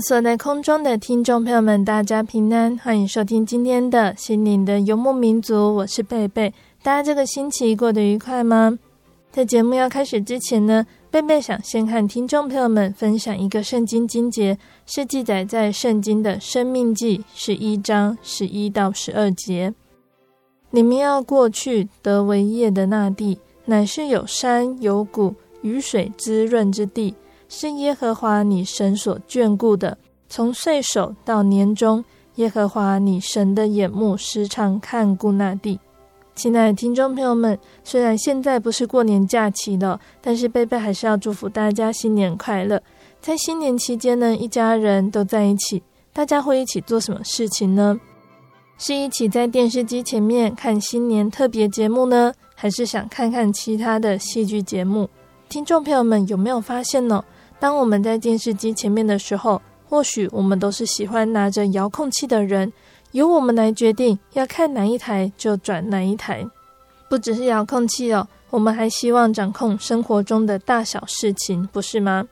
所在空中的听众朋友们，大家平安，欢迎收听今天的心灵的游牧民族，我是贝贝。大家这个星期过得愉快吗？在节目要开始之前呢，贝贝想先和听众朋友们分享一个圣经经节，是记载在圣经的生命记十一章十一到十二节。你们要过去得为业的那地，乃是有山有谷、雨水滋润之地。是耶和华你神所眷顾的，从岁首到年终，耶和华你神的眼目时常看顾那地。亲爱的听众朋友们，虽然现在不是过年假期了，但是贝贝还是要祝福大家新年快乐。在新年期间呢，一家人都在一起，大家会一起做什么事情呢？是一起在电视机前面看新年特别节目呢，还是想看看其他的戏剧节目？听众朋友们有没有发现呢？当我们在电视机前面的时候，或许我们都是喜欢拿着遥控器的人，由我们来决定要看哪一台就转哪一台。不只是遥控器哦，我们还希望掌控生活中的大小事情，不是吗？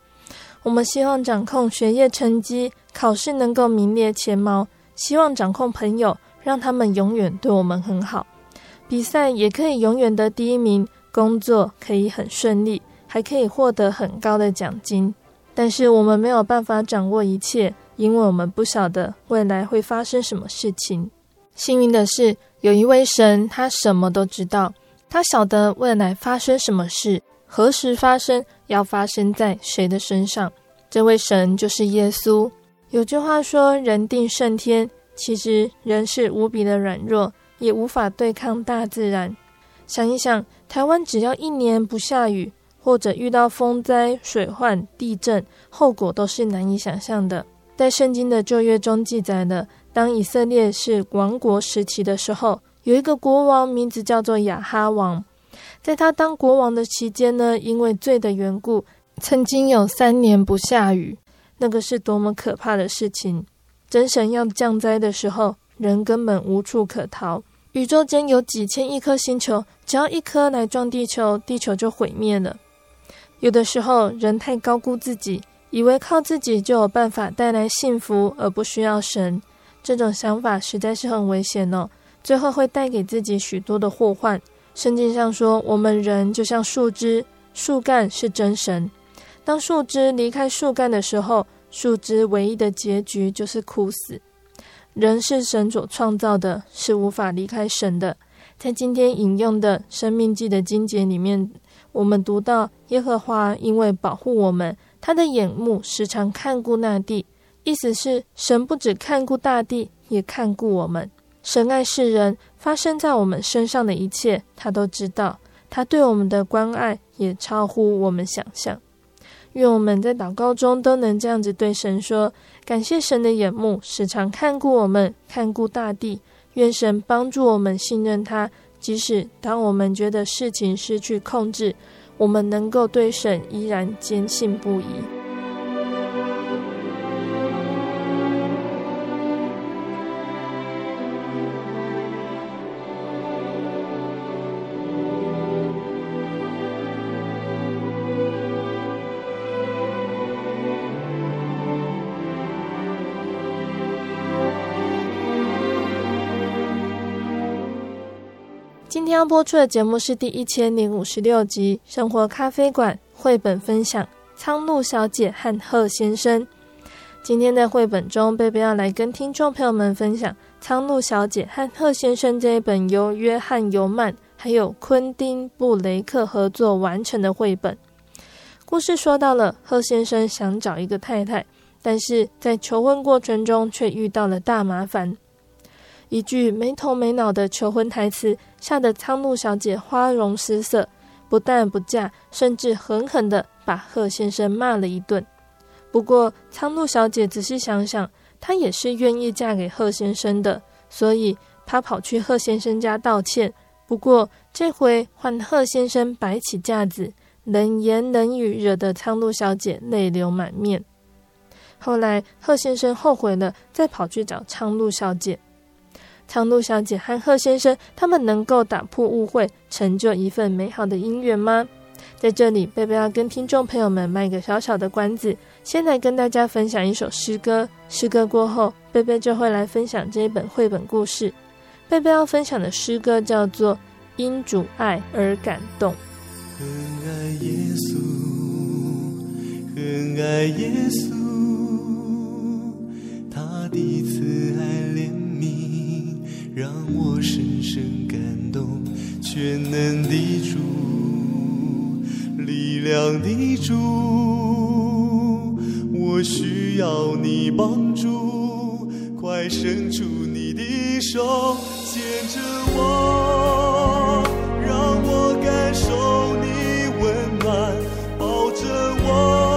我们希望掌控学业成绩，考试能够名列前茅；希望掌控朋友，让他们永远对我们很好；比赛也可以永远得第一名，工作可以很顺利。还可以获得很高的奖金，但是我们没有办法掌握一切，因为我们不晓得未来会发生什么事情。幸运的是，有一位神，他什么都知道，他晓得未来发生什么事，何时发生，要发生在谁的身上。这位神就是耶稣。有句话说：“人定胜天”，其实人是无比的软弱，也无法对抗大自然。想一想，台湾只要一年不下雨，或者遇到风灾、水患、地震，后果都是难以想象的。在圣经的旧约中记载了，当以色列是王国时期的时候，有一个国王，名字叫做亚哈王。在他当国王的期间呢，因为罪的缘故，曾经有三年不下雨。那个是多么可怕的事情！真神要降灾的时候，人根本无处可逃。宇宙间有几千亿颗星球，只要一颗来撞地球，地球就毁灭了。有的时候，人太高估自己，以为靠自己就有办法带来幸福，而不需要神。这种想法实在是很危险哦，最后会带给自己许多的祸患。圣经上说，我们人就像树枝，树干是真神。当树枝离开树干的时候，树枝唯一的结局就是枯死。人是神所创造的，是无法离开神的。在今天引用的《生命记》的经节里面。我们读到耶和华因为保护我们，他的眼目时常看顾那地，意思是神不只看顾大地，也看顾我们。神爱世人，发生在我们身上的一切，他都知道。他对我们的关爱也超乎我们想象。愿我们在祷告中都能这样子对神说：感谢神的眼目时常看顾我们，看顾大地。愿神帮助我们信任他。即使当我们觉得事情失去控制，我们能够对神依然坚信不疑。要播出的节目是第一千零五十六集《生活咖啡馆》绘本分享《苍鹭小姐和鹤先生》。今天的绘本中，贝贝要来跟听众朋友们分享《苍鹭小姐和鹤先生》这一本由约翰·尤曼还有昆汀·布雷克合作完成的绘本。故事说到了鹤先生想找一个太太，但是在求婚过程中却遇到了大麻烦。一句没头没脑的求婚台词，吓得苍鹭小姐花容失色，不但不嫁，甚至狠狠地把贺先生骂了一顿。不过，苍鹭小姐仔细想想，她也是愿意嫁给贺先生的，所以她跑去贺先生家道歉。不过，这回换贺先生摆起架子，冷言冷语，惹得苍鹭小姐泪流满面。后来，贺先生后悔了，再跑去找苍鹭小姐。苍鹭小姐和贺先生，他们能够打破误会，成就一份美好的姻缘吗？在这里，贝贝要跟听众朋友们卖个小小的关子，先来跟大家分享一首诗歌。诗歌过后，贝贝就会来分享这一本绘本故事。贝贝要分享的诗歌叫做《因主爱而感动》。很爱耶稣，很爱耶稣，他的慈爱怜。让我深深感动，全能的主，力量的主，我需要你帮助，快伸出你的手，牵着我，让我感受你温暖，抱着我。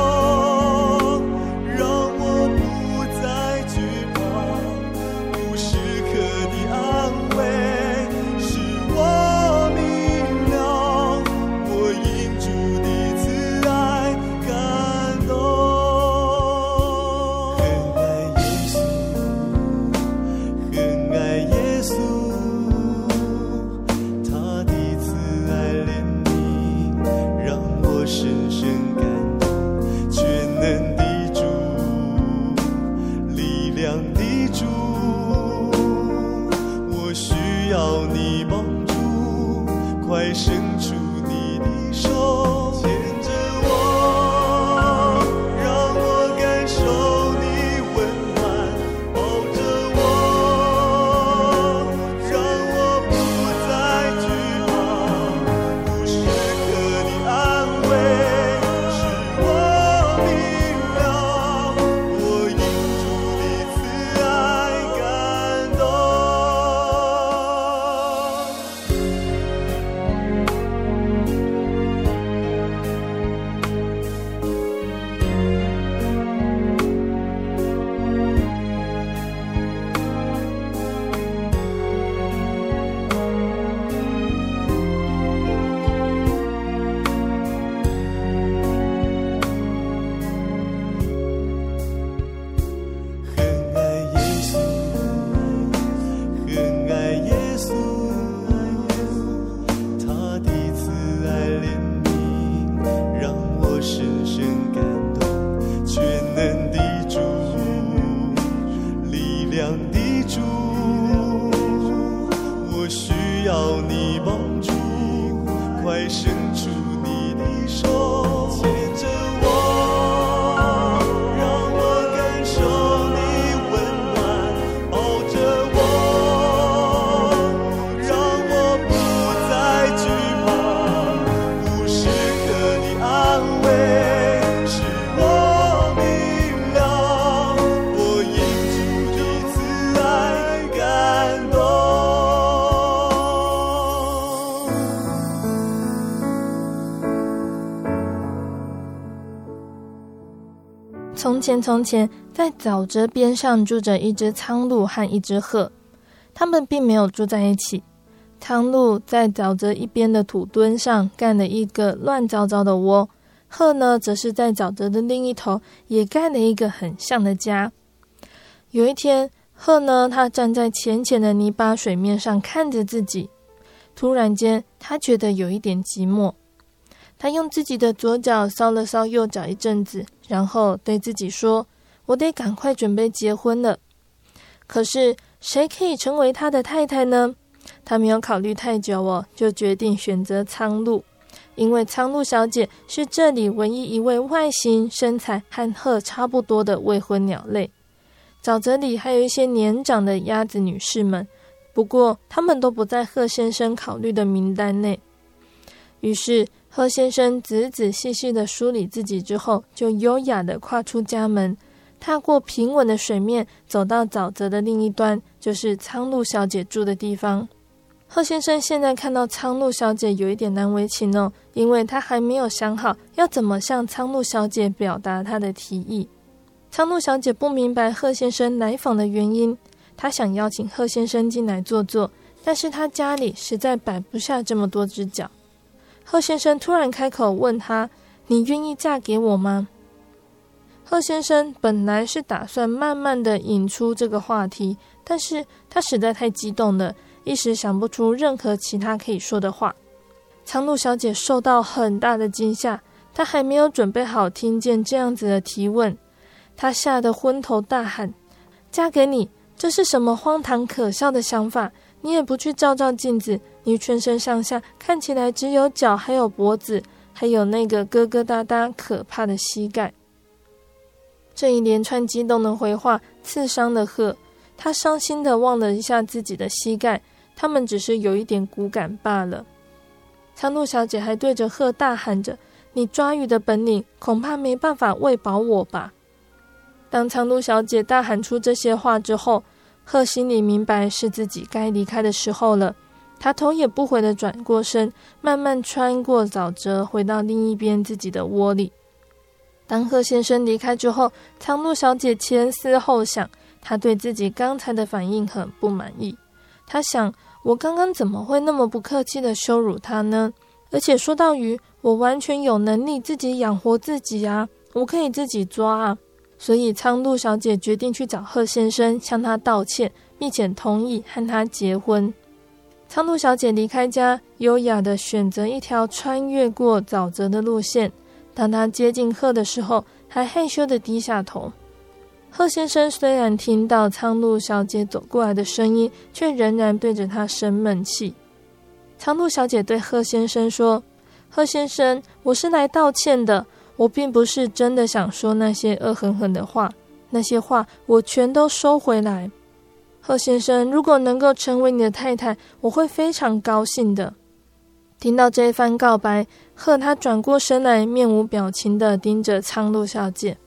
前，从前，在沼泽边上住着一只苍鹭和一只鹤，他们并没有住在一起。苍鹭在沼泽一边的土墩上盖了一个乱糟糟的窝，鹤呢，则是在沼泽的另一头也盖了一个很像的家。有一天，鹤呢，它站在浅浅的泥巴水面上看着自己，突然间，它觉得有一点寂寞。他用自己的左脚搔了搔右脚一阵子，然后对自己说：“我得赶快准备结婚了。可是谁可以成为他的太太呢？”他没有考虑太久哦，就决定选择苍鹭，因为苍鹭小姐是这里唯一一位外形、身材和鹤差不多的未婚鸟类。沼泽里还有一些年长的鸭子女士们，不过他们都不在鹤先生考虑的名单内。于是，贺先生仔仔细细的梳理自己之后，就优雅的跨出家门，踏过平稳的水面，走到沼泽的另一端，就是苍鹭小姐住的地方。贺先生现在看到苍鹭小姐有一点难为情哦，因为他还没有想好要怎么向苍鹭小姐表达他的提议。苍鹭小姐不明白贺先生来访的原因，她想邀请贺先生进来坐坐，但是她家里实在摆不下这么多只脚。贺先生突然开口问她：“你愿意嫁给我吗？”贺先生本来是打算慢慢的引出这个话题，但是他实在太激动了，一时想不出任何其他可以说的话。苍鹭小姐受到很大的惊吓，她还没有准备好听见这样子的提问。她吓得昏头大喊：“嫁给你，这是什么荒唐可笑的想法？你也不去照照镜子，你全身上下看起来只有脚，还有脖子，还有那个疙疙瘩瘩可怕的膝盖。”这一连串激动的回话刺伤了鹤，他伤心地望了一下自己的膝盖，他们只是有一点骨感罢了。苍鹭小姐还对着鹤大喊着：“你抓鱼的本领，恐怕没办法喂饱我吧？”当苍鹭小姐大喊出这些话之后，鹤心里明白是自己该离开的时候了。他头也不回地转过身，慢慢穿过沼泽，回到另一边自己的窝里。当鹤先生离开之后，苍鹭小姐前思后想，她对自己刚才的反应很不满意。她想：我刚刚怎么会那么不客气地羞辱他呢？而且说到鱼，我完全有能力自己养活自己啊，我可以自己抓啊。所以，苍鹭小姐决定去找贺先生，向他道歉，并且同意和他结婚。苍鹭小姐离开家，优雅地选择一条穿越过沼泽的路线。当她接近鹤的时候，还害羞地低下头。贺先生虽然听到苍鹭小姐走过来的声音，却仍然对着她生闷气。苍鹭小姐对贺先生说：“贺先生，我是来道歉的。”我并不是真的想说那些恶狠狠的话，那些话我全都收回来。贺先生，如果能够成为你的太太，我会非常高兴的。听到这一番告白，贺他转过身来，面无表情地盯着苍鹭小姐。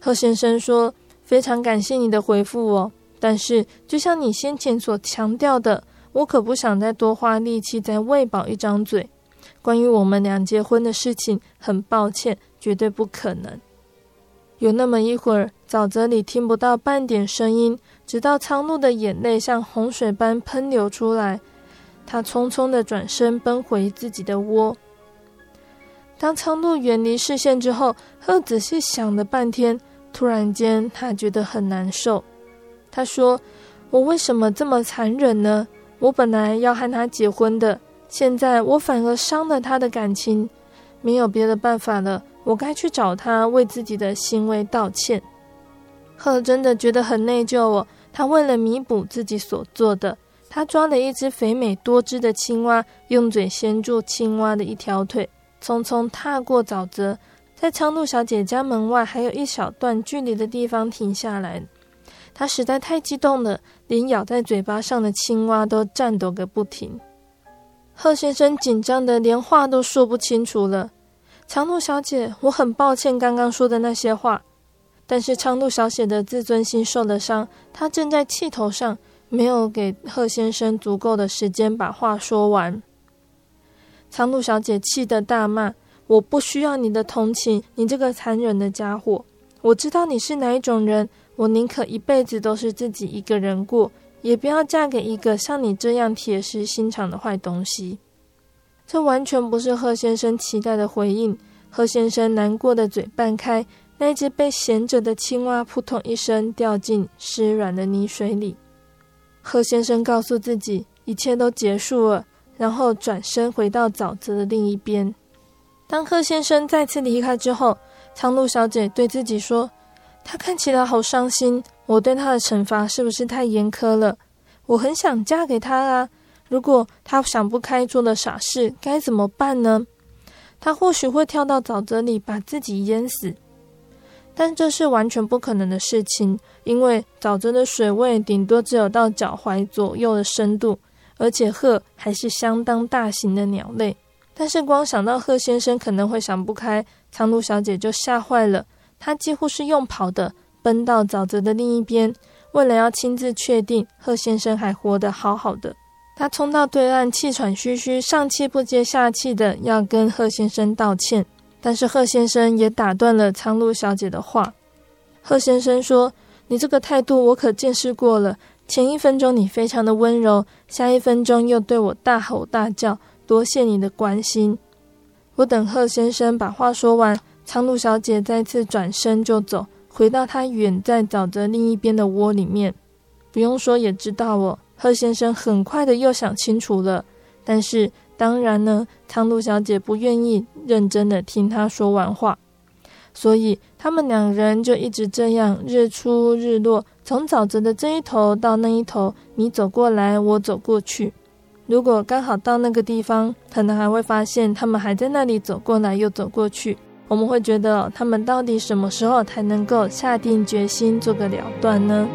贺先生说：“非常感谢你的回复哦，但是就像你先前所强调的，我可不想再多花力气再喂饱一张嘴。关于我们俩结婚的事情，很抱歉。”绝对不可能。有那么一会儿，沼泽里听不到半点声音，直到苍鹭的眼泪像洪水般喷流出来，他匆匆地转身奔回自己的窝。当苍鹭远离视线之后，鹤仔细想了半天，突然间他觉得很难受。他说：“我为什么这么残忍呢？我本来要和他结婚的，现在我反而伤了他的感情，没有别的办法了。”我该去找他为自己的行为道歉。鹤真的觉得很内疚哦。他为了弥补自己所做的，他抓了一只肥美多汁的青蛙，用嘴衔住青蛙的一条腿，匆匆踏过沼泽，在苍鹭小姐家门外还有一小段距离的地方停下来。他实在太激动了，连咬在嘴巴上的青蛙都颤抖个不停。贺先生紧张的连话都说不清楚了。长路小姐，我很抱歉刚刚说的那些话，但是长路小姐的自尊心受了伤，她正在气头上，没有给贺先生足够的时间把话说完。长路小姐气得大骂：“我不需要你的同情，你这个残忍的家伙！我知道你是哪一种人，我宁可一辈子都是自己一个人过，也不要嫁给一个像你这样铁石心肠的坏东西。”这完全不是贺先生期待的回应。贺先生难过的嘴半开，那只被衔着的青蛙扑通一声掉进湿软的泥水里。贺先生告诉自己一切都结束了，然后转身回到沼泽的另一边。当贺先生再次离开之后，苍鹭小姐对自己说：“他看起来好伤心，我对他的惩罚是不是太严苛了？我很想嫁给他啊。”如果他想不开做了傻事，该怎么办呢？他或许会跳到沼泽里把自己淹死，但这是完全不可能的事情，因为沼泽的水位顶多只有到脚踝左右的深度，而且鹤还是相当大型的鸟类。但是光想到鹤先生可能会想不开，苍鹭小姐就吓坏了，她几乎是用跑的，奔到沼泽的另一边，为了要亲自确定鹤先生还活得好好的。他冲到对岸，气喘吁吁，上气不接下气的要跟贺先生道歉，但是贺先生也打断了苍鹭小姐的话。贺先生说：“你这个态度我可见识过了，前一分钟你非常的温柔，下一分钟又对我大吼大叫，多谢你的关心。”我等贺先生把话说完，苍鹭小姐再次转身就走，回到她远在沼泽另一边的窝里面。不用说也知道哦。贺先生很快的又想清楚了，但是当然呢，苍鹭小姐不愿意认真的听他说完话，所以他们两人就一直这样日出日落，从沼泽的这一头到那一头，你走过来，我走过去。如果刚好到那个地方，可能还会发现他们还在那里走过来又走过去，我们会觉得他们到底什么时候才能够下定决心做个了断呢？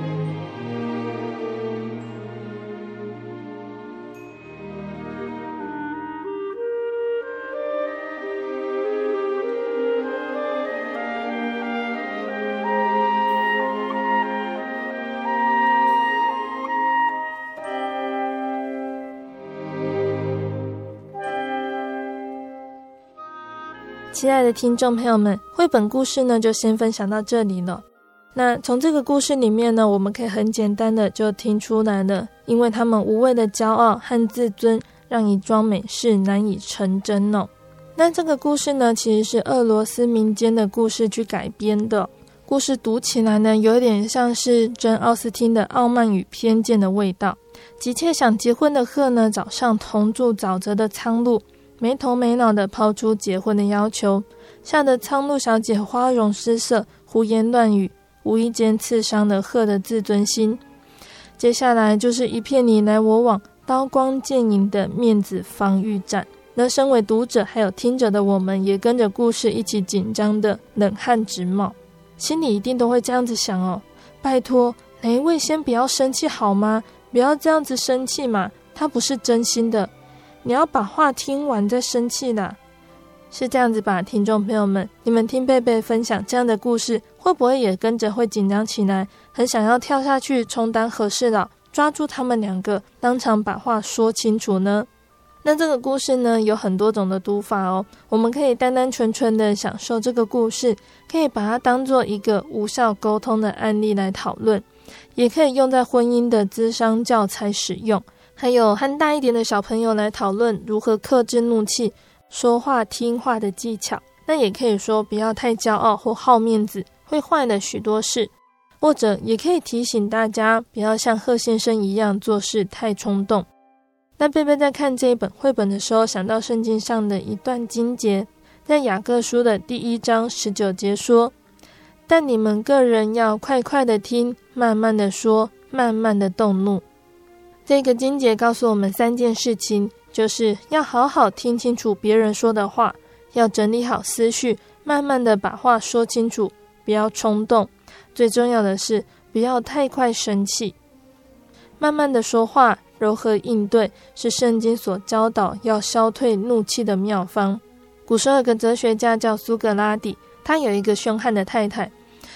亲爱的听众朋友们，绘本故事呢就先分享到这里了。那从这个故事里面呢，我们可以很简单的就听出来了，因为他们无谓的骄傲和自尊，让一桩美事难以成真哦。那这个故事呢，其实是俄罗斯民间的故事去改编的。故事读起来呢，有点像是珍·奥斯汀的《傲慢与偏见》的味道。急切想结婚的鹤呢，找上同住沼泽的苍鹭。没头没脑的抛出结婚的要求，吓得苍鹭小姐花容失色，胡言乱语，无意间刺伤了鹤的自尊心。接下来就是一片你来我往、刀光剑影的面子防御战。那身为读者还有听者的我们，也跟着故事一起紧张的冷汗直冒，心里一定都会这样子想哦：拜托哪一位先不要生气好吗？不要这样子生气嘛，他不是真心的。你要把话听完再生气啦，是这样子吧，听众朋友们？你们听贝贝分享这样的故事，会不会也跟着会紧张起来，很想要跳下去充当和事佬，抓住他们两个，当场把话说清楚呢？那这个故事呢，有很多种的读法哦。我们可以单单纯纯的享受这个故事，可以把它当做一个无效沟通的案例来讨论，也可以用在婚姻的咨商教材使用。还有和大一点的小朋友来讨论如何克制怒气、说话听话的技巧。那也可以说不要太骄傲或好面子，会坏了许多事。或者也可以提醒大家不要像贺先生一样做事太冲动。那贝贝在看这一本绘本的时候，想到圣经上的一段经节，在雅各书的第一章十九节说：“但你们个人要快快的听，慢慢的说，慢慢的动怒。”这个金姐告诉我们三件事情，就是要好好听清楚别人说的话，要整理好思绪，慢慢的把话说清楚，不要冲动。最重要的是，不要太快生气，慢慢的说话，柔和应对，是圣经所教导要消退怒气的妙方。古时候有个哲学家叫苏格拉底，他有一个凶悍的太太。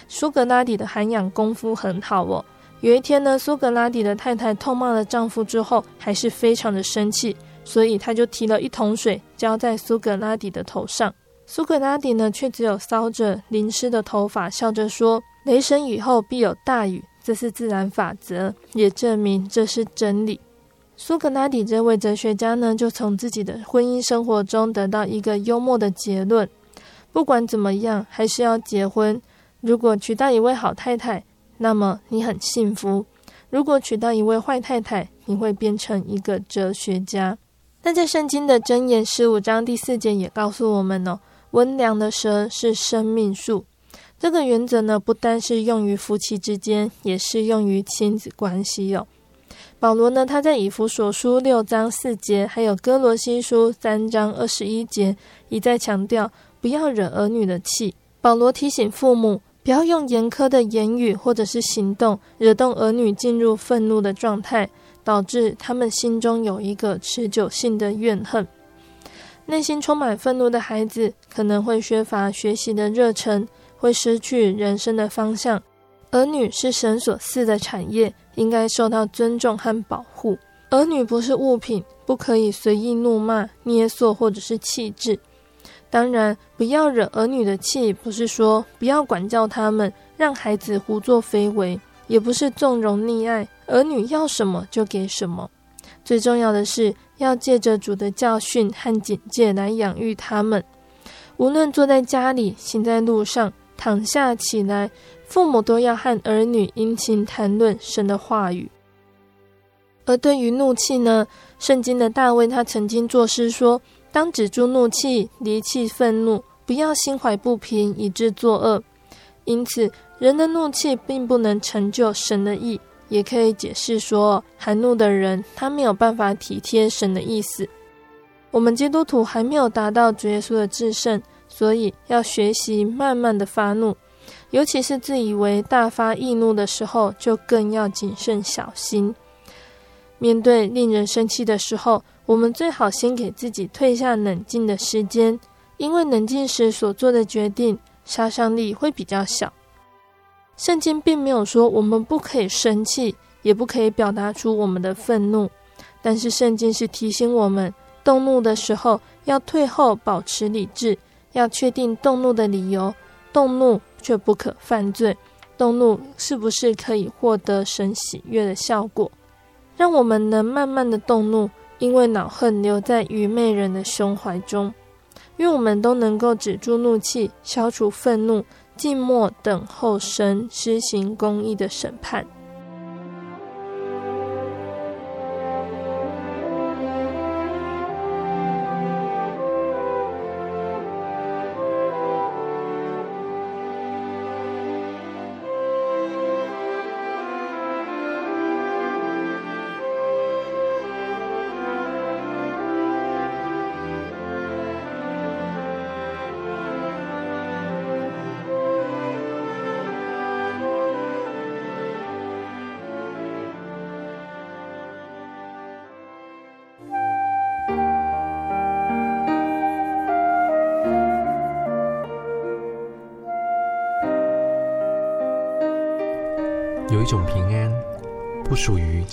苏格拉底的涵养功夫很好哦。有一天呢，苏格拉底的太太痛骂了丈夫之后，还是非常的生气，所以他就提了一桶水浇在苏格拉底的头上。苏格拉底呢，却只有搔着淋湿的头发，笑着说：“雷声雨后必有大雨，这是自然法则，也证明这是真理。”苏格拉底这位哲学家呢，就从自己的婚姻生活中得到一个幽默的结论：不管怎么样，还是要结婚。如果娶到一位好太太，那么你很幸福。如果娶到一位坏太太，你会变成一个哲学家。那在圣经的箴言十五章第四节也告诉我们哦，温良的蛇是生命树。这个原则呢，不单是用于夫妻之间，也适用于亲子关系哟、哦。保罗呢，他在以弗所书六章四节，还有哥罗西书三章二十一节，一再强调不要惹儿女的气。保罗提醒父母，不要用严苛的言语或者是行动，惹动儿女进入愤怒的状态，导致他们心中有一个持久性的怨恨。内心充满愤怒的孩子，可能会缺乏学习的热忱，会失去人生的方向。儿女是神所赐的产业，应该受到尊重和保护。儿女不是物品，不可以随意怒骂、捏塑或者是弃置。当然，不要惹儿女的气，不是说不要管教他们，让孩子胡作非为，也不是纵容溺爱，儿女要什么就给什么。最重要的是，要借着主的教训和警戒来养育他们。无论坐在家里、行在路上、躺下起来。父母都要和儿女殷勤谈论神的话语。而对于怒气呢，圣经的大卫他曾经作诗说：“当止住怒气，离弃愤怒，不要心怀不平，以致作恶。”因此，人的怒气并不能成就神的意，也可以解释说，含怒的人他没有办法体贴神的意思。我们基督徒还没有达到主耶稣的至圣，所以要学习慢慢的发怒。尤其是自以为大发易怒的时候，就更要谨慎小心。面对令人生气的时候，我们最好先给自己退下冷静的时间，因为冷静时所做的决定杀伤力会比较小。圣经并没有说我们不可以生气，也不可以表达出我们的愤怒，但是圣经是提醒我们，动怒的时候要退后，保持理智，要确定动怒的理由，动怒。却不可犯罪，动怒是不是可以获得神喜悦的效果？让我们能慢慢的动怒，因为恼恨留在愚昧人的胸怀中。愿我们都能够止住怒气，消除愤怒，静默等候神施行公义的审判。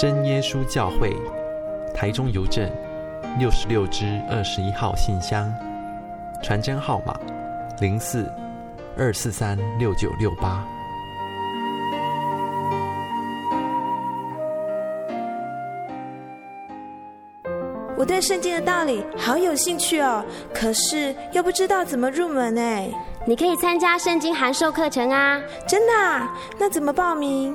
真耶稣教会，台中邮政六十六支二十一号信箱，传真号码零四二四三六九六八。我对圣经的道理好有兴趣哦，可是又不知道怎么入门哎。你可以参加圣经函授课程啊！真的啊？那怎么报名？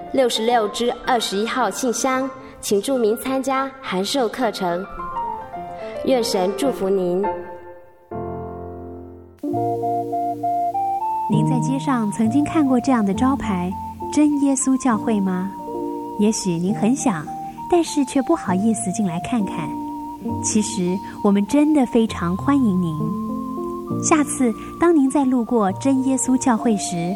六十六支二十一号信箱，请注明参加函授课程。愿神祝福您。您在街上曾经看过这样的招牌“真耶稣教会”吗？也许您很想，但是却不好意思进来看看。其实我们真的非常欢迎您。下次当您再路过真耶稣教会时，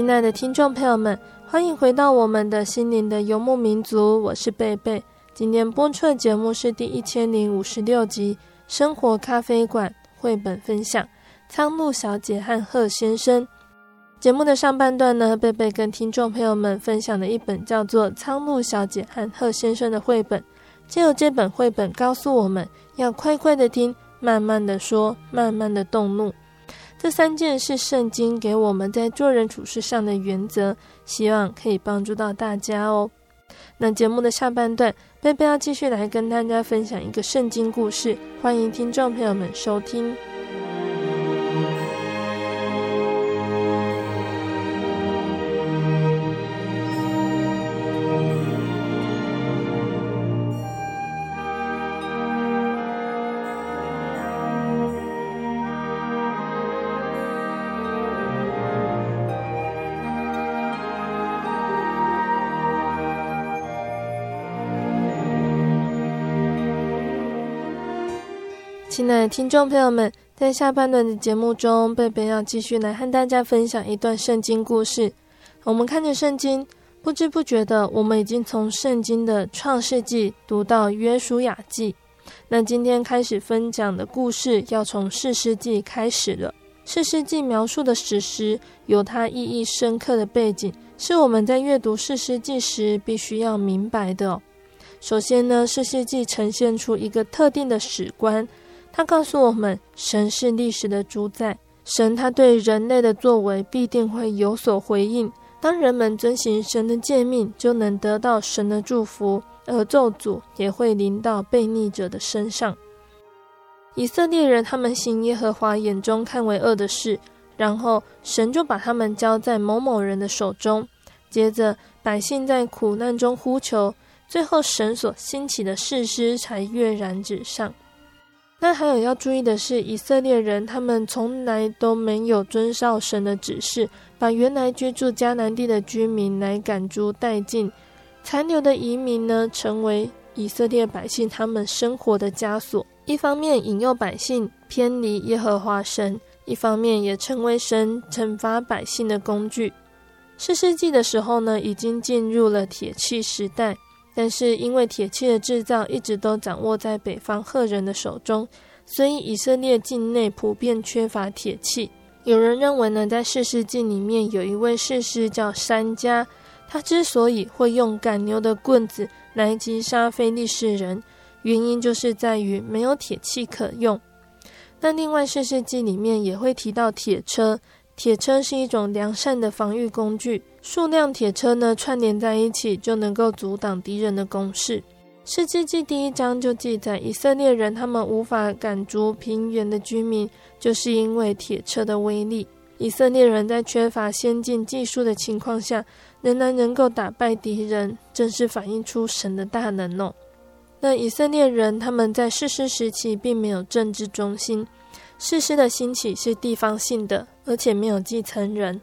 亲爱的听众朋友们，欢迎回到我们的心灵的游牧民族，我是贝贝。今天播出的节目是第一千零五十六集《生活咖啡馆》绘本分享《苍鹭小姐和鹤先生》。节目的上半段呢，贝贝跟听众朋友们分享了一本叫做《苍鹭小姐和鹤先生》的绘本。借由这本绘本告诉我们要快快的听，慢慢的说，慢慢的动怒。这三件是圣经给我们在做人处事上的原则，希望可以帮助到大家哦。那节目的下半段，贝贝要继续来跟大家分享一个圣经故事，欢迎听众朋友们收听。亲爱的听众朋友们，在下半段的节目中，贝贝要继续来和大家分享一段圣经故事。我们看着圣经，不知不觉的，我们已经从圣经的创世纪读到约书亚记。那今天开始分享的故事，要从士师记开始了。士师记描述的史实，有它意义深刻的背景，是我们在阅读士师记时必须要明白的。首先呢，士师记呈现出一个特定的史观。他告诉我们，神是历史的主宰，神他对人类的作为必定会有所回应。当人们遵行神的诫命，就能得到神的祝福，而咒诅也会临到悖逆者的身上。以色列人他们行耶和华眼中看为恶的事，然后神就把他们交在某某人的手中。接着百姓在苦难中呼求，最后神所兴起的士师才跃然纸上。那还有要注意的是，以色列人他们从来都没有遵照神的指示，把原来居住迦南地的居民来赶逐殆尽，残留的移民呢，成为以色列百姓他们生活的枷锁。一方面引诱百姓偏离耶和华神，一方面也成为神惩罚百姓的工具。四世纪的时候呢，已经进入了铁器时代。但是因为铁器的制造一直都掌握在北方赫人的手中，所以以色列境内普遍缺乏铁器。有人认为呢，在士师记里面有一位士师叫珊迦，他之所以会用赶牛的棍子来击杀非利士人，原因就是在于没有铁器可用。那另外士师记里面也会提到铁车，铁车是一种良善的防御工具。数辆铁车呢，串联在一起，就能够阻挡敌人的攻势。士师记第一章就记载，以色列人他们无法赶逐平原的居民，就是因为铁车的威力。以色列人在缺乏先进技术的情况下，仍然能够打败敌人，正是反映出神的大能哦。那以色列人他们在士师时期并没有政治中心，士师的兴起是地方性的，而且没有继承人。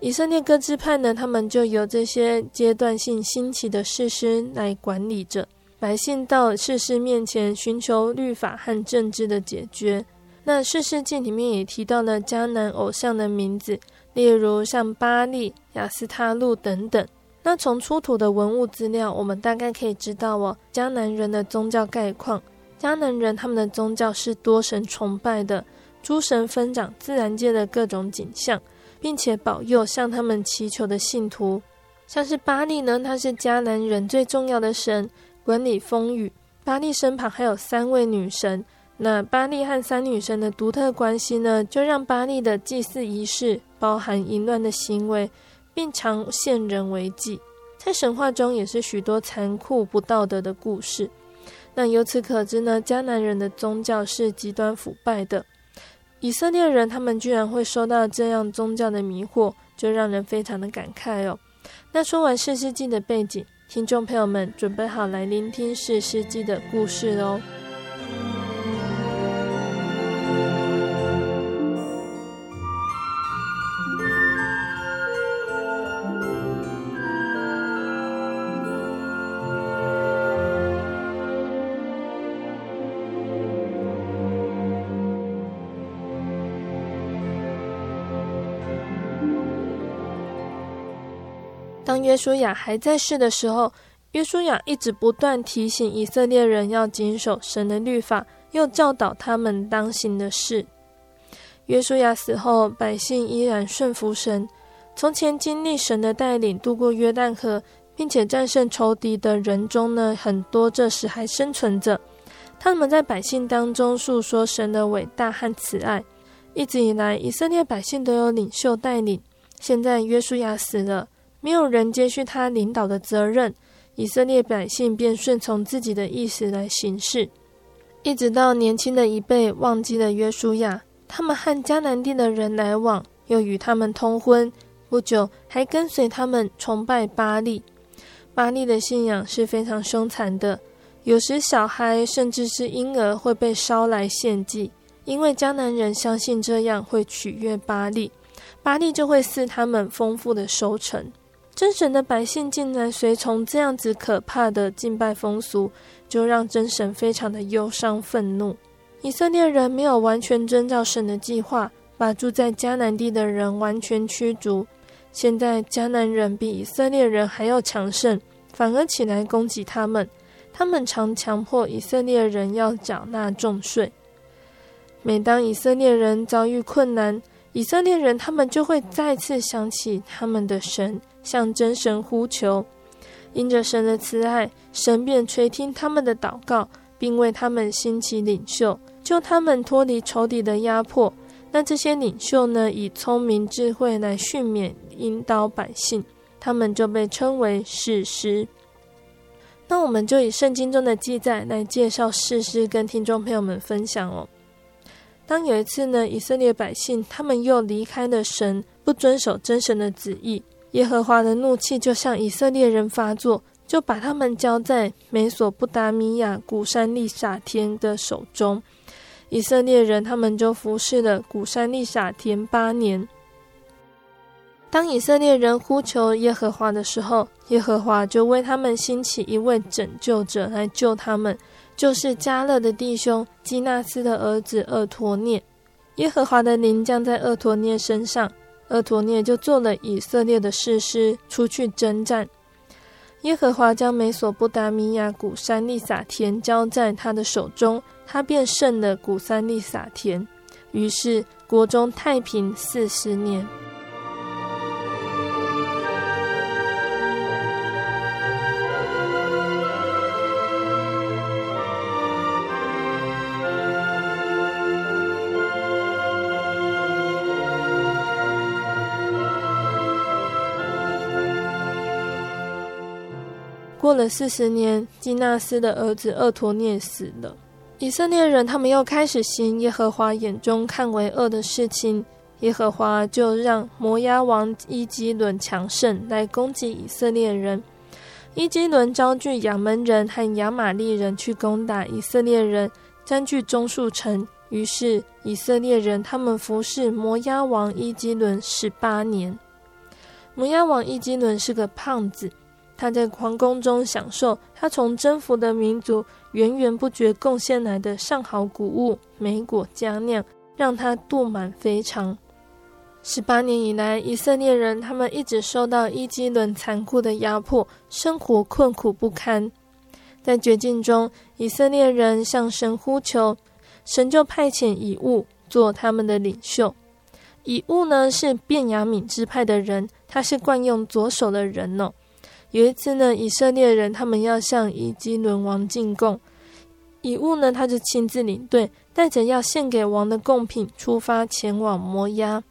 以色列各支派呢，他们就由这些阶段性兴起的士师来管理着百姓，到士师面前寻求律法和政治的解决。那士师记里面也提到了迦南偶像的名字，例如像巴力、亚斯他录等等。那从出土的文物资料，我们大概可以知道哦，迦南人的宗教概况。迦南人他们的宗教是多神崇拜的，诸神分掌自然界的各种景象。并且保佑向他们祈求的信徒，像是巴力呢，他是迦南人最重要的神，管理风雨。巴力身旁还有三位女神，那巴力和三女神的独特关系呢，就让巴力的祭祀仪式包含淫乱的行为，并常献人为祭。在神话中也是许多残酷不道德的故事。那由此可知呢，迦南人的宗教是极端腐败的。以色列人他们居然会受到这样宗教的迷惑，就让人非常的感慨哦。那说完四世纪的背景，听众朋友们准备好来聆听四世纪的故事喽。当约书亚还在世的时候，约书亚一直不断提醒以色列人要谨守神的律法，又教导他们当行的事。约书亚死后，百姓依然顺服神。从前经历神的带领，渡过约旦河，并且战胜仇敌的人中呢，很多这时还生存着。他们在百姓当中诉说神的伟大和慈爱。一直以来，以色列百姓都有领袖带领。现在约书亚死了。没有人接续他领导的责任，以色列百姓便顺从自己的意思来行事，一直到年轻的一辈忘记了约书亚，他们和迦南地的人来往，又与他们通婚，不久还跟随他们崇拜巴力。巴力的信仰是非常凶残的，有时小孩甚至是婴儿会被烧来献祭，因为迦南人相信这样会取悦巴力，巴力就会赐他们丰富的收成。真神的百姓竟然随从这样子可怕的敬拜风俗，就让真神非常的忧伤愤怒。以色列人没有完全遵照神的计划，把住在迦南地的人完全驱逐。现在迦南人比以色列人还要强盛，反而起来攻击他们。他们常强迫以色列人要缴纳重税。每当以色列人遭遇困难，以色列人他们就会再次想起他们的神。向真神呼求，因着神的慈爱，神便垂听他们的祷告，并为他们兴起领袖，救他们脱离仇敌的压迫。那这些领袖呢，以聪明智慧来训勉引导百姓，他们就被称为士师。那我们就以圣经中的记载来介绍士师，跟听众朋友们分享哦。当有一次呢，以色列百姓他们又离开了神，不遵守真神的旨意。耶和华的怒气就向以色列人发作，就把他们交在美索不达米亚古珊利撒田的手中。以色列人他们就服侍了古珊利撒田八年。当以色列人呼求耶和华的时候，耶和华就为他们兴起一位拯救者来救他们，就是迦勒的弟兄基纳斯的儿子厄陀聂。耶和华的灵降在厄陀聂身上。厄陀涅就做了以色列的士师，出去征战。耶和华将美索不达米亚古山利撒田交在他的手中，他便胜了古山利撒田。于是国中太平四十年。了四十年，基纳斯的儿子厄陀涅死了。以色列人他们又开始行耶和华眼中看为恶的事情，耶和华就让摩押王伊基伦强盛来攻击以色列人。伊基伦招聚亚扪人和亚玛力人去攻打以色列人，占据中数城。于是以色列人他们服侍摩押王伊基伦十八年。摩押王伊基伦是个胖子。他在皇宫中享受他从征服的民族源源不绝贡献来的上好谷物、美果佳酿，让他肚满肥肠。十八年以来，以色列人他们一直受到伊基伦残酷的压迫，生活困苦不堪。在绝境中，以色列人向神呼求，神就派遣以物做他们的领袖。以物呢，是便雅悯支派的人，他是惯用左手的人哦。有一次呢，以色列人他们要向伊基伦王进贡，以物呢，他就亲自领队，带着要献给王的贡品出发前往摩押。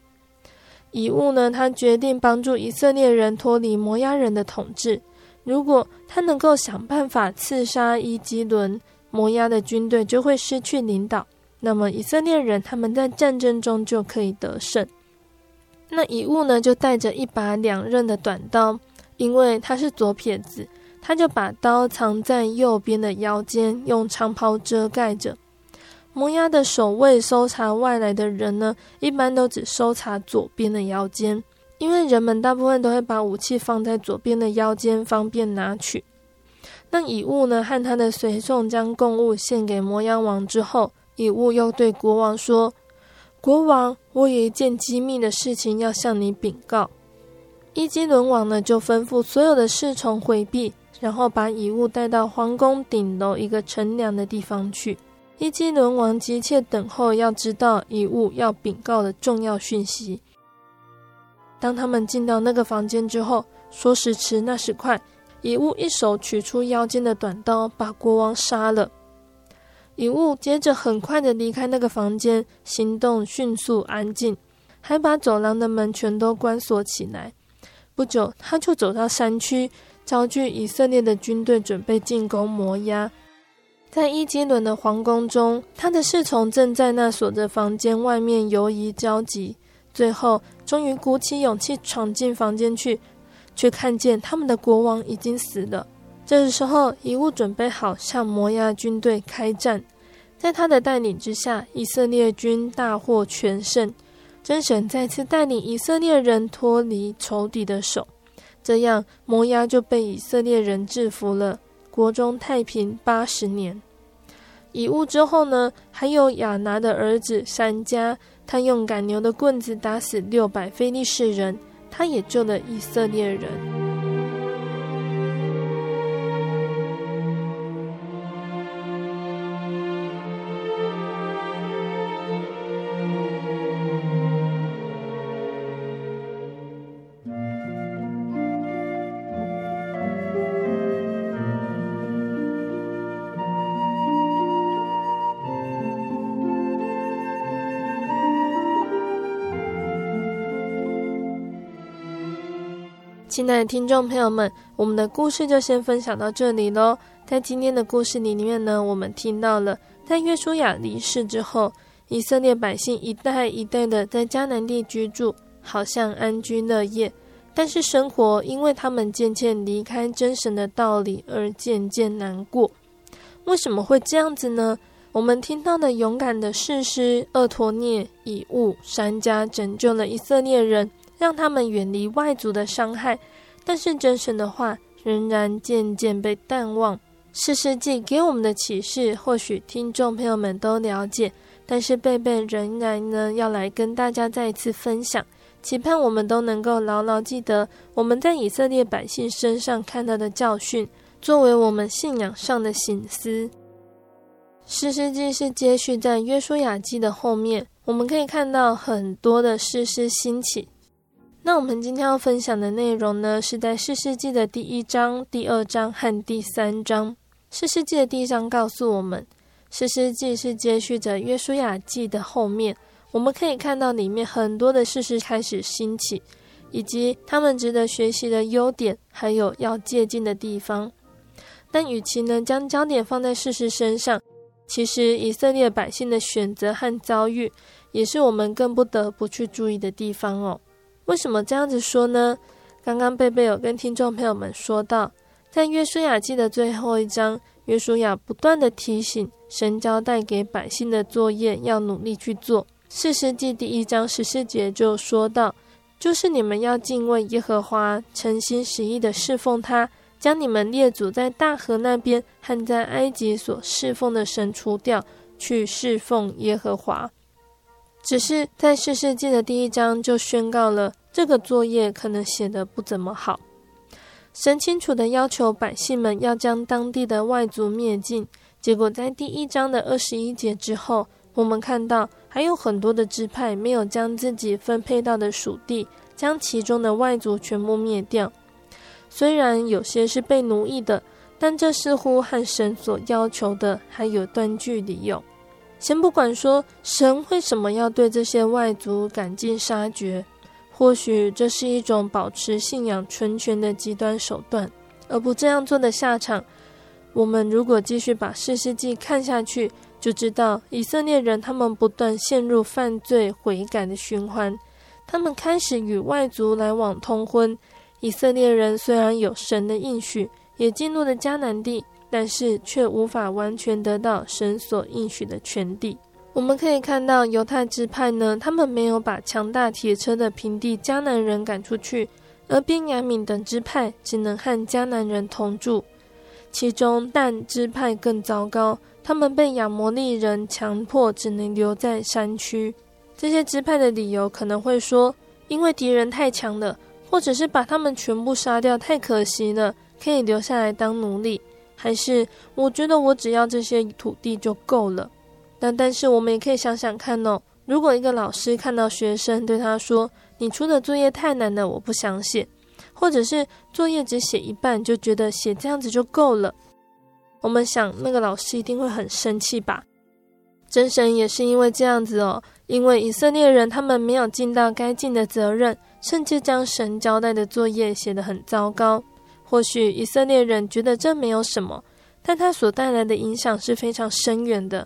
以物呢，他决定帮助以色列人脱离摩押人的统治。如果他能够想办法刺杀伊基伦，摩押的军队就会失去领导，那么以色列人他们在战争中就可以得胜。那以物呢，就带着一把两刃的短刀。因为他是左撇子，他就把刀藏在右边的腰间，用长袍遮盖着。摩押的守卫搜查外来的人呢，一般都只搜查左边的腰间，因为人们大部分都会把武器放在左边的腰间，方便拿取。那以悟呢，和他的随从将贡物献给摩押王之后，以悟又对国王说：“国王，我有一件机密的事情要向你禀告。”伊基伦王呢，就吩咐所有的侍从回避，然后把遗物带到皇宫顶楼一个乘凉的地方去。伊基伦王急切等候，要知道遗物要禀告的重要讯息。当他们进到那个房间之后，说时迟，那时快，遗物一手取出腰间的短刀，把国王杀了。遗物接着很快的离开那个房间，行动迅速安静，还把走廊的门全都关锁起来。不久，他就走到山区，招聚以色列的军队，准备进攻摩押。在伊基伦的皇宫中，他的侍从正在那锁着房间外面犹疑焦急。最后，终于鼓起勇气闯进房间去，却看见他们的国王已经死了。这时候，遗物准备好向摩押军队开战。在他的带领之下，以色列军大获全胜。真神再次带领以色列人脱离仇敌的手，这样摩押就被以色列人制服了，国中太平八十年。以物之后呢，还有亚拿的儿子山家，他用赶牛的棍子打死六百非利士人，他也救了以色列人。亲爱的听众朋友们，我们的故事就先分享到这里喽。在今天的故事里面呢，我们听到了在约书亚离世之后，以色列百姓一代一代的在迦南地居住，好像安居乐业。但是生活因为他们渐渐离开真神的道理而渐渐难过。为什么会这样子呢？我们听到的勇敢的士师厄陀聂、以悟、珊迦拯救了以色列人。让他们远离外族的伤害，但是真神的话仍然渐渐被淡忘。士师记给我们的启示，或许听众朋友们都了解，但是贝贝仍然呢要来跟大家再一次分享，期盼我们都能够牢牢记得我们在以色列百姓身上看到的教训，作为我们信仰上的醒思。士师记是接续在约书亚记的后面，我们可以看到很多的士师兴起。那我们今天要分享的内容呢，是在士师记的第一章、第二章和第三章。士师记的第一章告诉我们，士师记是接续着约书亚记的后面，我们可以看到里面很多的士师开始兴起，以及他们值得学习的优点，还有要借鉴的地方。但与其呢将焦点放在士师身上，其实以色列百姓的选择和遭遇，也是我们更不得不去注意的地方哦。为什么这样子说呢？刚刚贝贝有跟听众朋友们说到，在约书亚记的最后一章，约书亚不断的提醒神交代给百姓的作业要努力去做。士师记第一章十四节就说到，就是你们要敬畏耶和华，诚心实意的侍奉他，将你们列祖在大河那边和在埃及所侍奉的神除掉，去侍奉耶和华。只是在士师记的第一章就宣告了这个作业可能写的不怎么好。神清楚的要求百姓们要将当地的外族灭尽，结果在第一章的二十一节之后，我们看到还有很多的支派没有将自己分配到的属地，将其中的外族全部灭掉。虽然有些是被奴役的，但这似乎和神所要求的还有段距离哟。先不管说神为什么要对这些外族赶尽杀绝，或许这是一种保持信仰纯全的极端手段，而不这样做的下场。我们如果继续把四世纪看下去，就知道以色列人他们不断陷入犯罪悔改的循环，他们开始与外族来往通婚，以色列人虽然有神的应许，也进入了迦南地，但是却无法完全得到神所应许的全地。我们可以看到犹太支派呢，他们没有把强大铁车的平地迦南人赶出去，而边雅敏等支派只能和迦南人同住。其中但支派更糟糕，他们被亚摩利人强迫只能留在山区。这些支派的理由可能会说，因为敌人太强了。或者是把他们全部杀掉，太可惜了，可以留下来当奴隶。还是我觉得我只要这些土地就够了。但但是我们也可以想想看哦，如果一个老师看到学生对他说：“你出的作业太难了，我不想写。”或者是作业只写一半就觉得写这样子就够了，我们想那个老师一定会很生气吧？真神也是因为这样子哦，因为以色列人他们没有尽到该尽的责任。甚至将神交代的作业写得很糟糕。或许以色列人觉得这没有什么，但它所带来的影响是非常深远的。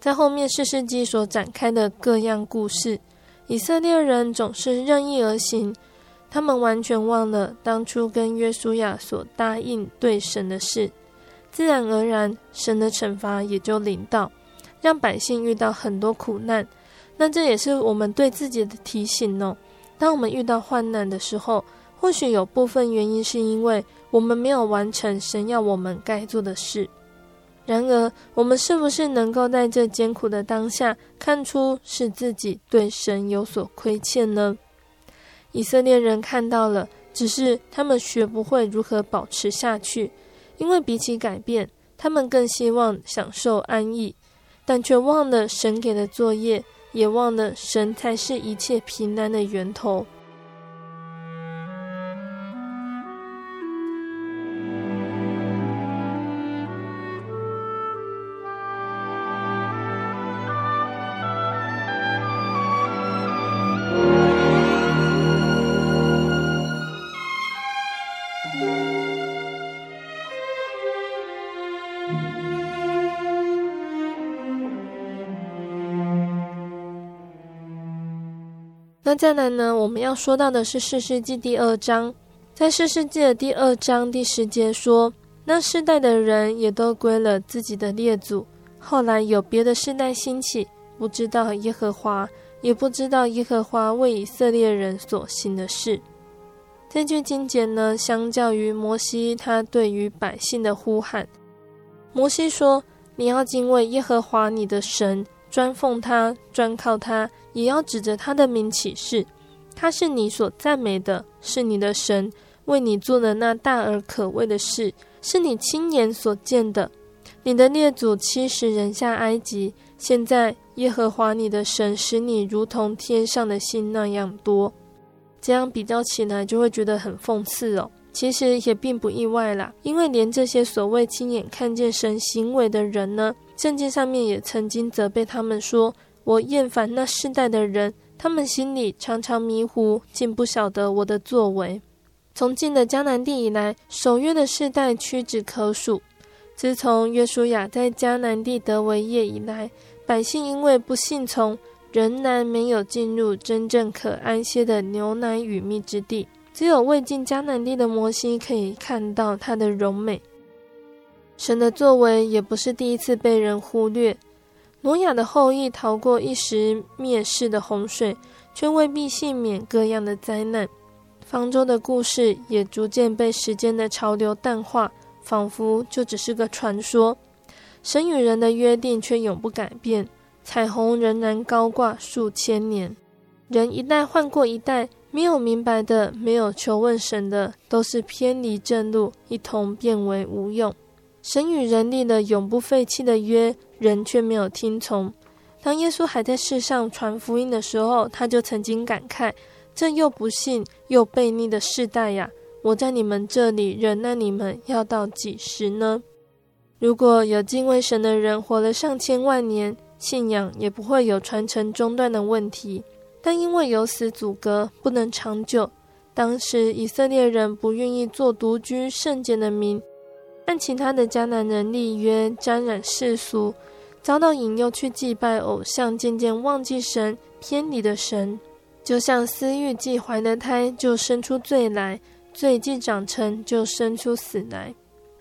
在后面士师记所展开的各样故事，以色列人总是任意而行，他们完全忘了当初跟约书亚所答应对神的事，自然而然神的惩罚也就临到，让百姓遇到很多苦难。那这也是我们对自己的提醒哦。当我们遇到患难的时候，或许有部分原因是因为我们没有完成神要我们该做的事。然而，我们是不是能够在这艰苦的当下看出是自己对神有所亏欠呢？以色列人看到了，只是他们学不会如何保持下去，因为比起改变，他们更希望享受安逸，但却忘了神给的作业。也忘了，神才是一切平安的源头。那再来呢？我们要说到的是士师记第二章，在士师记的第二章第十节说，那世代的人也都归了自己的列祖。后来有别的世代兴起，不知道耶和华，也不知道耶和华为以色列人所行的事。这句经节呢，相较于摩西他对于百姓的呼喊，摩西说：“你要敬畏耶和华你的神。”专奉他，专靠他，也要指着他的名起誓，他是你所赞美的，是你的神，为你做的那大而可畏的事，是你亲眼所见的。你的列祖七十人下埃及，现在耶和华你的神使你如同天上的星那样多。这样比较起来，就会觉得很讽刺哦。其实也并不意外啦，因为连这些所谓亲眼看见神行为的人呢，圣经上面也曾经责备他们说：“我厌烦那世代的人，他们心里常常迷糊，竟不晓得我的作为。”从进了迦南地以来，守约的世代屈指可数。自从约书亚在迦南地得为业以来，百姓因为不信从，仍然没有进入真正可安歇的牛奶与蜜之地。只有未进迦南地的摩西可以看到它的荣美。神的作为也不是第一次被人忽略。挪亚的后裔逃过一时灭世的洪水，却未必幸免各样的灾难。方舟的故事也逐渐被时间的潮流淡化，仿佛就只是个传说。神与人的约定却永不改变，彩虹仍然高挂数千年。人一代换过一代。没有明白的，没有求问神的，都是偏离正路，一同变为无用。神与人立了永不废弃的约，人却没有听从。当耶稣还在世上传福音的时候，他就曾经感慨：这又不信又悖逆的世代呀！我在你们这里忍耐你们要到几时呢？如果有敬畏神的人活了上千万年，信仰也不会有传承中断的问题。但因为有死阻隔，不能长久。当时以色列人不愿意做独居圣洁的民，但其他的迦南人立约，沾染世俗，遭到引诱去祭拜偶像，渐渐忘记神，偏离的神。就像私欲既怀的胎，就生出罪来，罪既长成，就生出死来。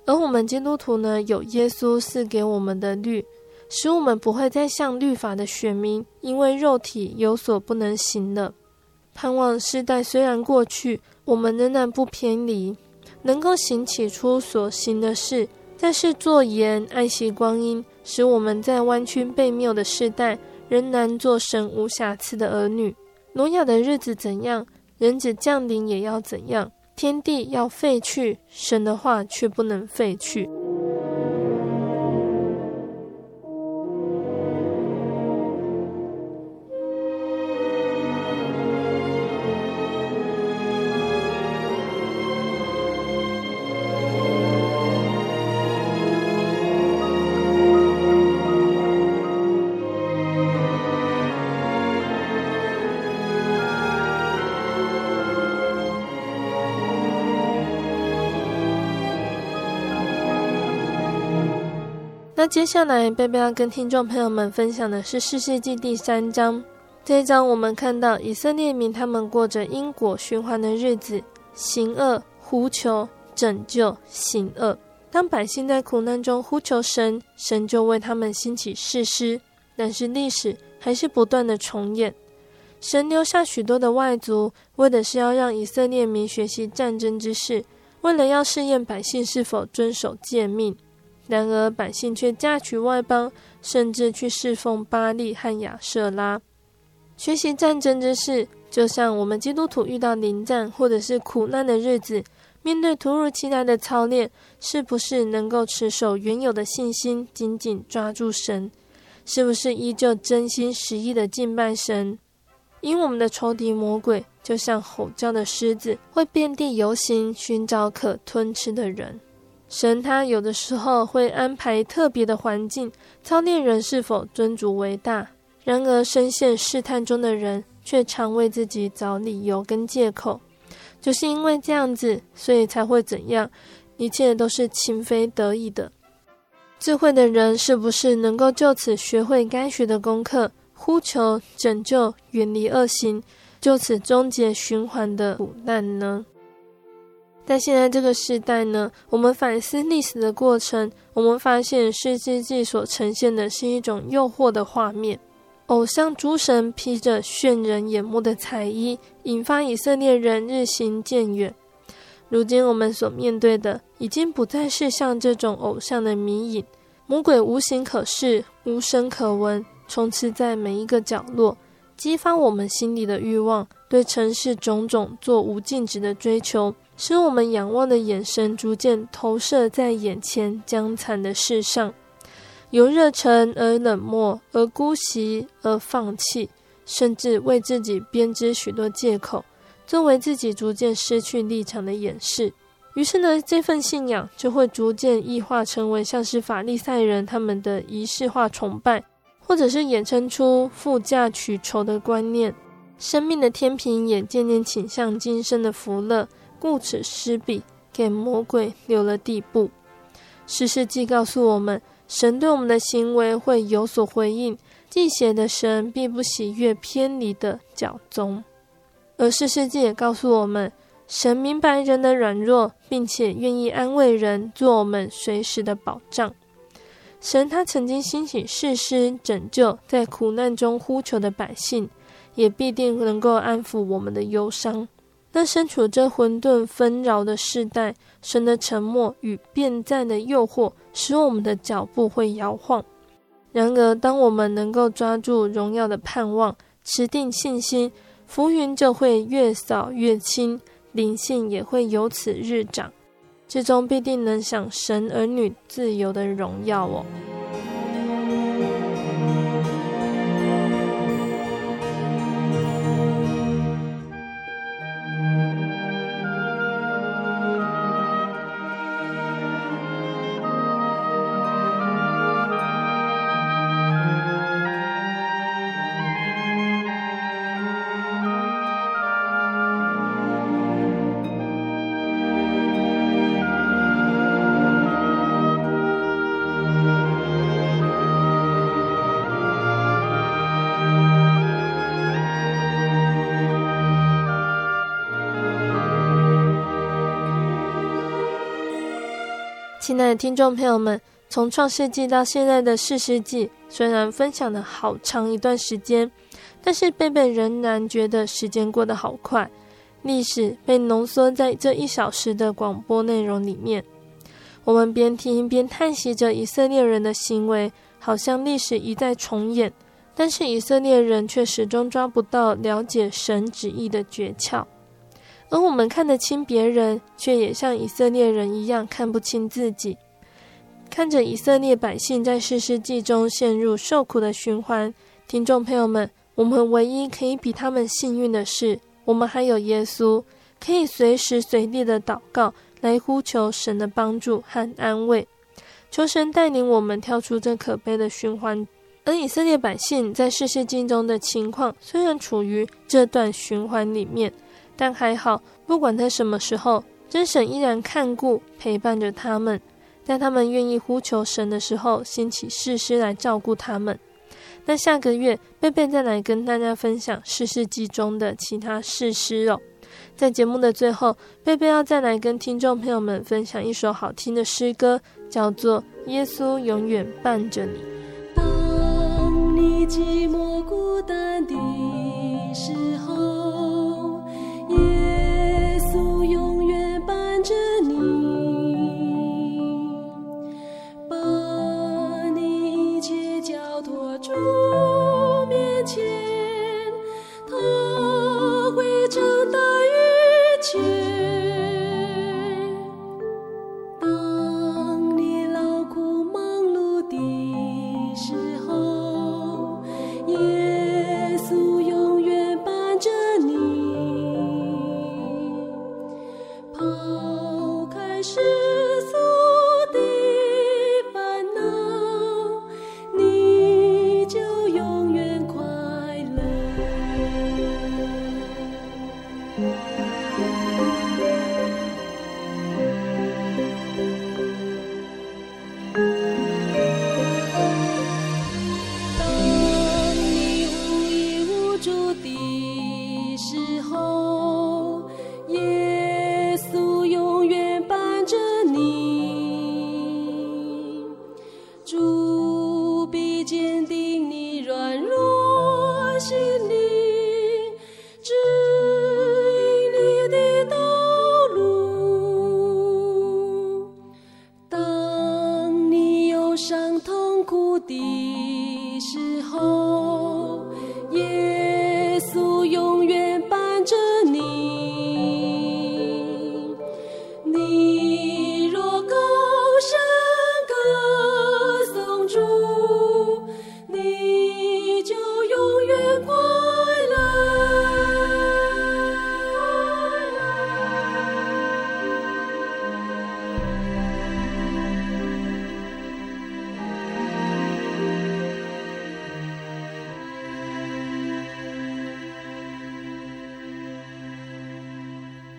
而我们基督徒呢，有耶稣赐给我们的律，使我们不会再像律法的选民，因为肉体有所不能行了。盼望世代虽然过去，我们仍然不偏离，能够行起初所行的事，但是作言，爱惜光阴，使我们在弯曲悖谬的世代，仍然做神无瑕疵的儿女。挪亚的日子怎样，人子降临也要怎样。天地要废去，神的话却不能废去。接下来，贝贝要跟听众朋友们分享的是《世世记》第三章。这一章我们看到以色列民他们过着因果循环的日子，行恶、呼求、拯救、行恶。当百姓在苦难中呼求神，神就为他们兴起誓师。但是历史还是不断的重演。神留下许多的外族，为的是要让以色列民学习战争之事，为了要试验百姓是否遵守诫命。然而，百姓却嫁娶外邦，甚至去侍奉巴力和亚瑟拉。学习战争之事，就像我们基督徒遇到临战或者是苦难的日子，面对突如其来的操练，是不是能够持守原有的信心，紧紧抓住神？是不是依旧真心实意的敬拜神？因我们的仇敌魔鬼，就像吼叫的狮子，会遍地游行，寻找可吞吃的人。神他有的时候会安排特别的环境，操练人是否尊主为大。然而深陷试探中的人，却常为自己找理由跟借口，就是因为这样子，所以才会怎样？一切都是情非得已的。智慧的人是不是能够就此学会该学的功课，呼求拯救，远离恶行，就此终结循环的苦难呢？在现在这个时代呢，我们反思历史的过程，我们发现士师记所呈现的是一种诱惑的画面，偶像诸神披着炫人眼目的彩衣，引发以色列人日行渐远。如今我们所面对的，已经不再是像这种偶像的迷影，魔鬼无形可视，无声可闻，充斥在每一个角落，激发我们心里的欲望，对尘世种种做无尽止的追求。使我们仰望的眼神逐渐投射在眼前将残的事上，由热忱而冷漠，而姑息而放弃，甚至为自己编织许多借口，作为自己逐渐失去立场的掩饰。于是呢，这份信仰就会逐渐异化，成为像是法利赛人他们的仪式化崇拜，或者是衍生出富价取酬的观念。生命的天平也渐渐倾向今生的福乐。顾此失彼，给魔鬼留了地步。士师记告诉我们，神对我们的行为会有所回应，记写的神必不喜悦偏离的脚踪。而士师记也告诉我们，神明白人的软弱，并且愿意安慰人，做我们随时的保障。神他曾经兴起士师，拯救在苦难中呼求的百姓，也必定能够安抚我们的忧伤。身处这混沌纷扰的世代，神的沉默与变战的诱惑，使我们的脚步会摇晃。然而，当我们能够抓住荣耀的盼望，持定信心，浮云就会越扫越轻，灵性也会由此日长，最终必定能享神儿女自由的荣耀哦。的听众朋友们，从创世纪到现在的四世纪，虽然分享了好长一段时间，但是贝贝仍然觉得时间过得好快。历史被浓缩在这一小时的广播内容里面，我们边听边叹息着以色列人的行为，好像历史一再重演。但是以色列人却始终抓不到了解神旨意的诀窍，而我们看得清别人，却也像以色列人一样看不清自己。看着以色列百姓在世世纪中陷入受苦的循环，听众朋友们，我们唯一可以比他们幸运的是，我们还有耶稣，可以随时随地的祷告，来呼求神的帮助和安慰，求神带领我们跳出这可悲的循环。而以色列百姓在世世纪中的情况，虽然处于这段循环里面，但还好，不管在什么时候，真神依然看顾陪伴着他们，在他们愿意呼求神的时候，兴起士师来照顾他们。那下个月，贝贝再来跟大家分享士师记中的其他士师哦。在节目的最后，贝贝要再来跟听众朋友们分享一首好听的诗歌，叫做《耶稣永远伴着你》。当你寂寞孤单的时候，耶稣永远伴着你，把你一切交托主面前，他会承担一切。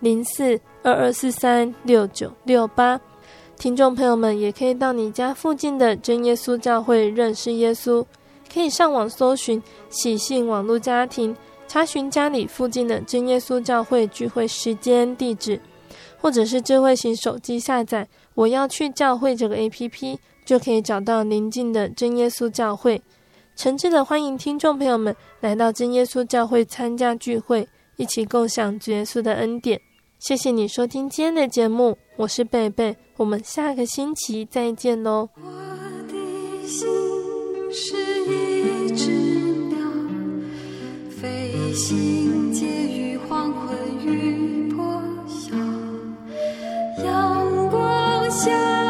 零四。二二四三六九六八，听众朋友们也可以到你家附近的真耶稣教会认识耶稣，可以上网搜寻喜信网络家庭，查询家里附近的真耶稣教会聚会时间地址，或者是智慧型手机下载“我要去教会”这个 APP，就可以找到邻近的真耶稣教会。诚挚的欢迎听众朋友们来到真耶稣教会参加聚会，一起共享主耶稣的恩典。谢谢你收听今天的节目，我是贝贝，我们下个星期再见哦。我的心是一只鸟，飞行介于黄昏与破晓，阳光下。